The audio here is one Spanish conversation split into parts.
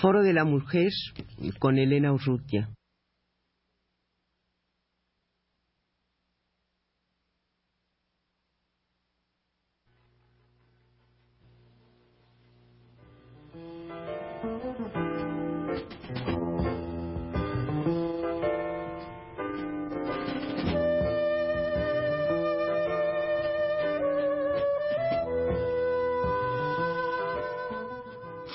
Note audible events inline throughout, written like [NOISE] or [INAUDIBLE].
Foro de la Mujer con Elena Urrutia.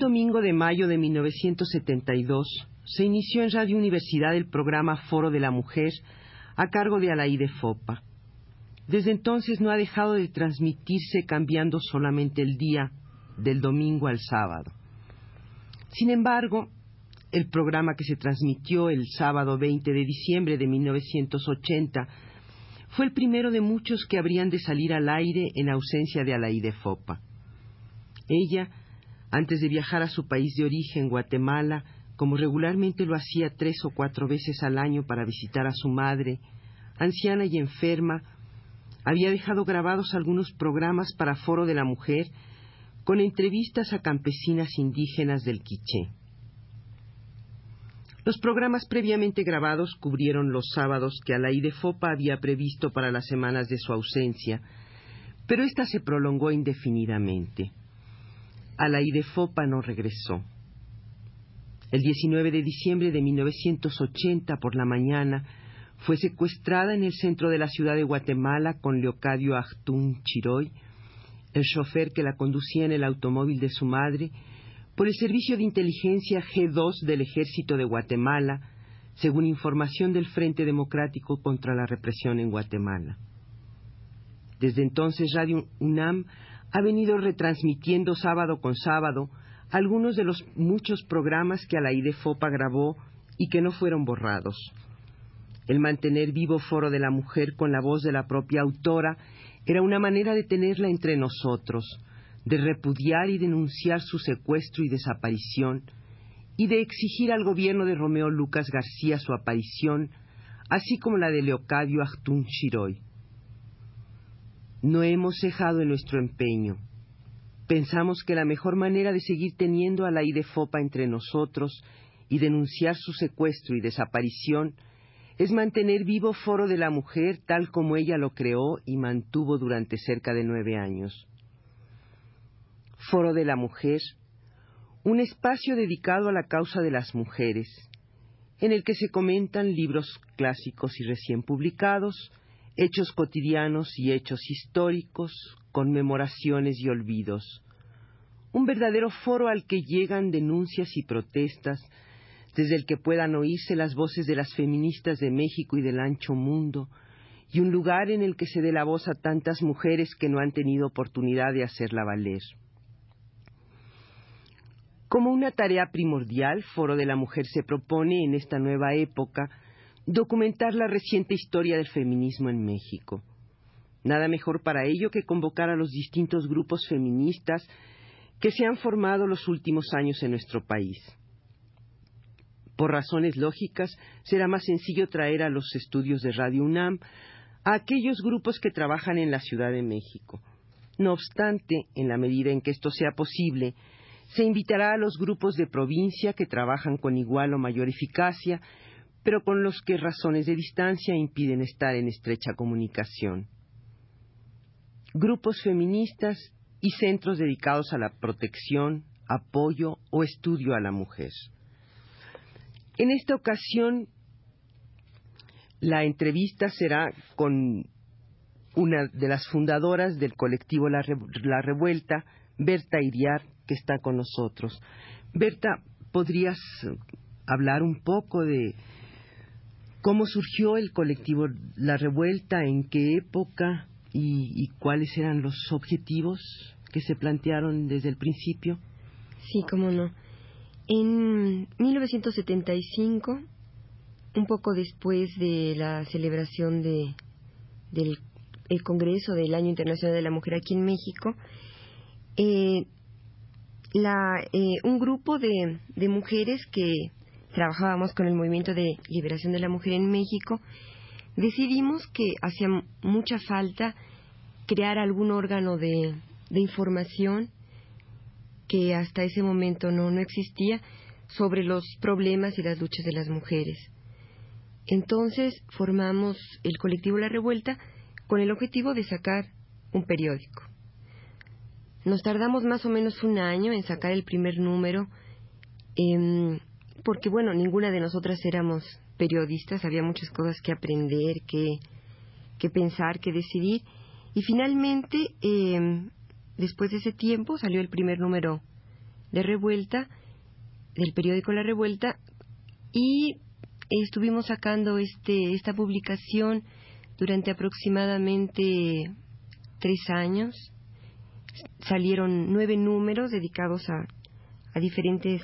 Domingo de mayo de 1972 se inició en Radio Universidad el programa Foro de la Mujer a cargo de Alaide Fopa. Desde entonces no ha dejado de transmitirse cambiando solamente el día del domingo al sábado. Sin embargo, el programa que se transmitió el sábado 20 de diciembre de 1980 fue el primero de muchos que habrían de salir al aire en ausencia de Alaide Fopa. Ella, antes de viajar a su país de origen, Guatemala, como regularmente lo hacía tres o cuatro veces al año para visitar a su madre, anciana y enferma, había dejado grabados algunos programas para Foro de la Mujer con entrevistas a campesinas indígenas del Quiché. Los programas previamente grabados cubrieron los sábados que Alaide Fopa había previsto para las semanas de su ausencia, pero ésta se prolongó indefinidamente. Alaide Fopa no regresó. El 19 de diciembre de 1980 por la mañana fue secuestrada en el centro de la ciudad de Guatemala con Leocadio Achtún Chiroy, el chofer que la conducía en el automóvil de su madre, por el Servicio de Inteligencia G2 del Ejército de Guatemala, según información del Frente Democrático contra la Represión en Guatemala. Desde entonces Radio UNAM ha venido retransmitiendo sábado con sábado algunos de los muchos programas que Alaide Fopa grabó y que no fueron borrados. El mantener vivo Foro de la Mujer con la voz de la propia autora era una manera de tenerla entre nosotros, de repudiar y denunciar su secuestro y desaparición, y de exigir al gobierno de Romeo Lucas García su aparición, así como la de Leocadio Achtún Chiroy. No hemos cejado en nuestro empeño. Pensamos que la mejor manera de seguir teniendo a la Fopa entre nosotros y denunciar su secuestro y desaparición es mantener vivo Foro de la Mujer tal como ella lo creó y mantuvo durante cerca de nueve años. Foro de la Mujer, un espacio dedicado a la causa de las mujeres, en el que se comentan libros clásicos y recién publicados, hechos cotidianos y hechos históricos, conmemoraciones y olvidos. Un verdadero foro al que llegan denuncias y protestas, desde el que puedan oírse las voces de las feministas de México y del ancho mundo, y un lugar en el que se dé la voz a tantas mujeres que no han tenido oportunidad de hacerla valer. Como una tarea primordial, Foro de la Mujer se propone en esta nueva época documentar la reciente historia del feminismo en México. Nada mejor para ello que convocar a los distintos grupos feministas que se han formado los últimos años en nuestro país. Por razones lógicas, será más sencillo traer a los estudios de Radio UNAM a aquellos grupos que trabajan en la Ciudad de México. No obstante, en la medida en que esto sea posible, se invitará a los grupos de provincia que trabajan con igual o mayor eficacia pero con los que razones de distancia impiden estar en estrecha comunicación. Grupos feministas y centros dedicados a la protección, apoyo o estudio a la mujer. En esta ocasión, la entrevista será con una de las fundadoras del colectivo La, Revuelta, Berta Iriar, que está con nosotros. Berta, ¿podrías hablar un poco de cómo surgió el colectivo La Revuelta, en qué época y, cuáles eran los objetivos que se plantearon desde el principio? Sí, cómo no. En 1975, un poco después de la celebración de, del Congreso del Año Internacional de la Mujer aquí en México, eh, eh, un grupo de, de mujeres que trabajábamos con el movimiento de liberación de la mujer en México, decidimos que hacía mucha falta crear algún órgano de, información que hasta ese momento no, no existía sobre los problemas y las luchas de las mujeres. Entonces formamos el colectivo La Revuelta con el objetivo de sacar un periódico. Nos tardamos más o menos un año en sacar el primer número, porque bueno, ninguna de nosotras éramos periodistas, había muchas cosas que aprender, que, que pensar, que decidir. Y finalmente, em, después de ese tiempo, salió el primer número de Revuelta, del periódico La Revuelta, y estuvimos sacando este, esta publicación durante aproximadamente tres años. Salieron nueve números dedicados a, a diferentes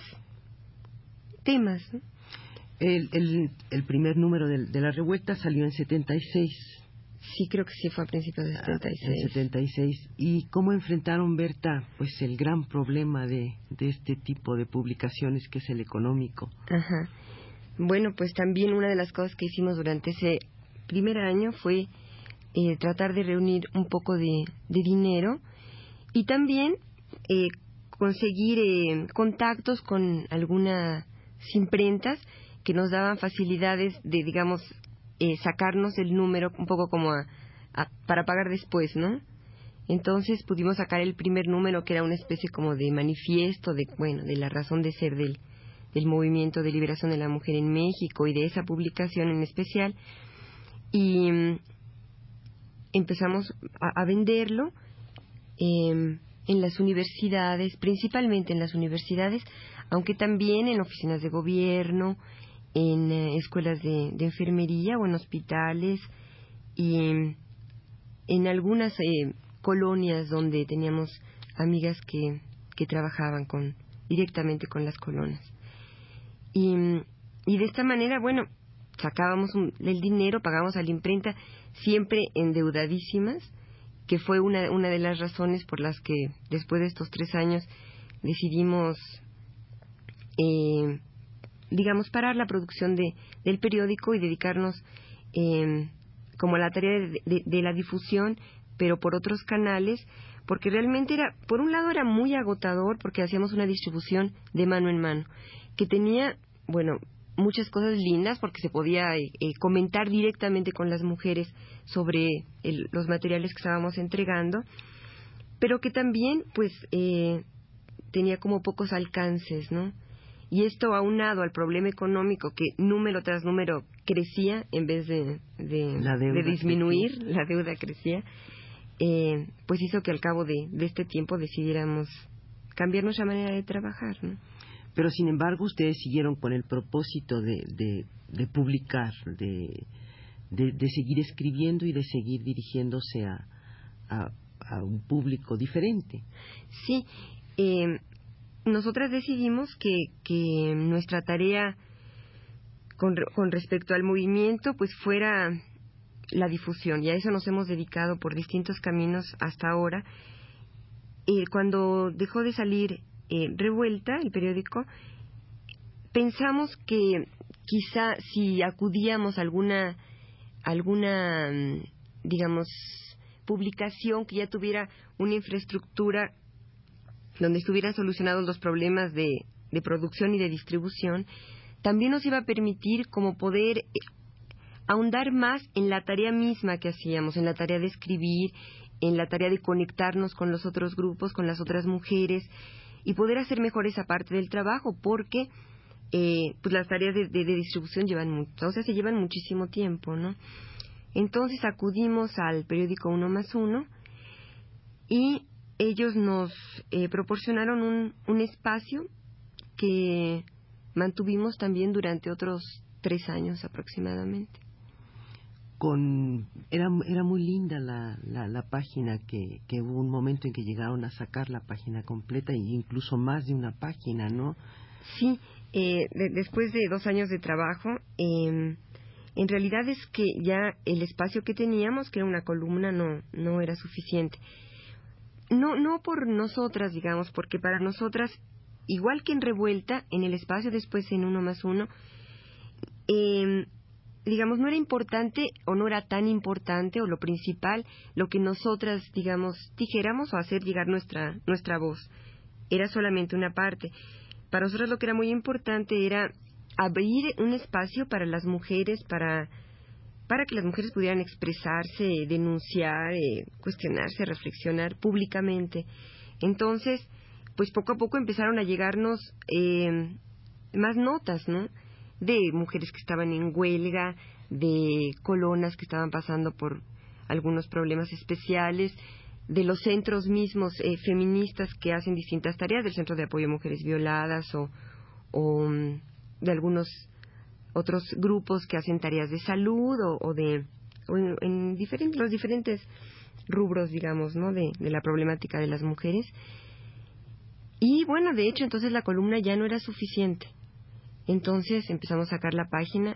temas. El, el, el, primer número de, de, la revuelta salió en 76. Sí, creo que sí fue a principios de 76. Ah, en 76. ¿Y cómo enfrentaron, Berta, pues el gran problema de, de este tipo de publicaciones que es el económico? Ajá. Bueno, pues también una de las cosas que hicimos durante ese primer año fue eh, tratar de reunir un poco de, de dinero y también eh, conseguir eh, contactos con alguna imprentas que nos daban facilidades de, digamos, eh, sacarnos el número un poco como para pagar después, ¿no? Entonces pudimos sacar el primer número que era una especie como de manifiesto de, bueno, de la razón de ser del, del movimiento de liberación de la mujer en México y de esa publicación en especial. Y mm, empezamos a, venderlo em, en las universidades, principalmente en las universidades, aunque también en oficinas de gobierno, en eh, escuelas de, enfermería o en hospitales y en algunas eh, colonias donde teníamos amigas que, que trabajaban con, directamente con las colonias. Y, y de esta manera, bueno, sacábamos el dinero, pagábamos a la imprenta, siempre endeudadísimas, que fue una, una de las razones por las que después de estos tres años decidimos eh, digamos, parar la producción de, del periódico y dedicarnos eh, como a la tarea de, la difusión, pero por otros canales, porque realmente era, por un lado era muy agotador porque hacíamos una distribución de mano en mano, que tenía, bueno, muchas cosas lindas porque se podía eh, eh, comentar directamente con las mujeres sobre los materiales que estábamos entregando, pero que también, pues, eh, tenía como pocos alcances, ¿no? Y esto aunado al problema económico que número tras número crecía en vez de, de, disminuir, la deuda crecía, eh, pues hizo que al cabo de, este tiempo decidiéramos cambiar nuestra manera de trabajar. ¿no? Pero sin embargo ustedes siguieron con el propósito de, de, publicar, de, de, seguir escribiendo y de seguir dirigiéndose a, a, a un público diferente. Sí, eh, nosotras decidimos que, que nuestra tarea con, con, respecto al movimiento pues fuera la difusión y a eso nos hemos dedicado por distintos caminos hasta ahora. Eh, cuando dejó de salir eh, Revuelta, el periódico, pensamos que quizá si acudíamos a alguna, alguna, mm, digamos, publicación que ya tuviera una infraestructura donde estuvieran solucionados los problemas de, de producción y de distribución, también nos iba a permitir como poder eh, ahondar más en la tarea misma que hacíamos, en la tarea de escribir, en la tarea de conectarnos con los otros grupos, con las otras mujeres y poder hacer mejor esa parte del trabajo, porque eh, pues las tareas de, de, distribución llevan mucho, o sea, se llevan muchísimo tiempo, ¿no? Entonces acudimos al periódico Uno más Uno y ellos nos eh, proporcionaron un, un espacio que mantuvimos también durante otros tres años aproximadamente. Con, era, era muy linda la, la, página que, que, hubo un momento en que llegaron a sacar la página completa e incluso más de una página, ¿no? Sí, eh, después de dos años de trabajo, eh, en realidad es que ya el espacio que teníamos, que era una columna, no, no era suficiente. No, no por nosotras, digamos, porque para nosotras, igual que en Revuelta, en el espacio después en uno más uno, eh, digamos, no era importante o no era tan importante o lo principal lo que nosotras, digamos, dijéramos o hacer llegar nuestra, nuestra voz. Era solamente una parte. Para nosotros lo que era muy importante era abrir un espacio para las mujeres, para, para que las mujeres pudieran expresarse, denunciar, eh, cuestionarse, reflexionar públicamente. Entonces, pues poco a poco empezaron a llegarnos eh, más notas, ¿no? De mujeres que estaban en huelga, de colonas que estaban pasando por algunos problemas especiales, de los centros mismos eh, feministas que hacen distintas tareas, del Centro de Apoyo a Mujeres Violadas o, o mm, de algunos otros grupos que hacen tareas de salud o, de en, diferentes, los diferentes rubros, digamos, ¿no? De, de la problemática de las mujeres. Y bueno, de hecho, entonces la columna ya no era suficiente. Entonces empezamos a sacar la página,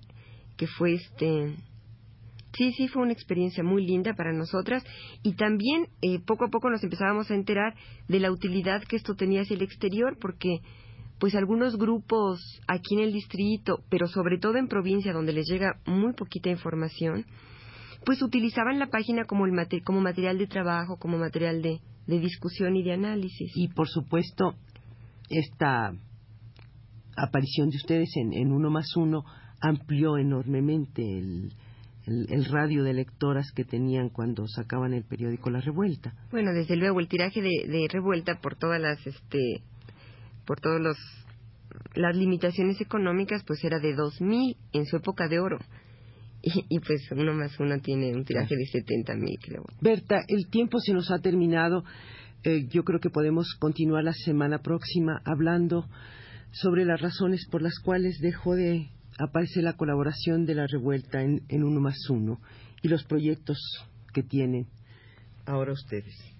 que fue este. Sí, sí, fue una experiencia muy linda para nosotras. Y también eh, poco a poco nos empezábamos a enterar de la utilidad que esto tenía hacia el exterior, porque pues algunos grupos aquí en el distrito, pero sobre todo en provincia donde les llega muy poquita información, pues utilizaban la página como, el como material de trabajo, como material de, discusión y de análisis. Y por supuesto, esta aparición de ustedes en, Uno más Uno amplió enormemente el, el, radio de lectoras que tenían cuando sacaban el periódico La Revuelta. Bueno, desde luego, el tiraje de, de Revuelta por todas las este, por todos los las limitaciones económicas pues era de 2000 en su época de oro. [LAUGHS] Y, pues uno más uno tiene un tiraje de 70 mil creo. Berta el tiempo se nos ha terminado. Eh, yo creo que podemos continuar la semana próxima hablando sobre las razones por las cuales dejó de aparecer la colaboración de la revuelta en, en uno más uno y los proyectos que tienen ahora ustedes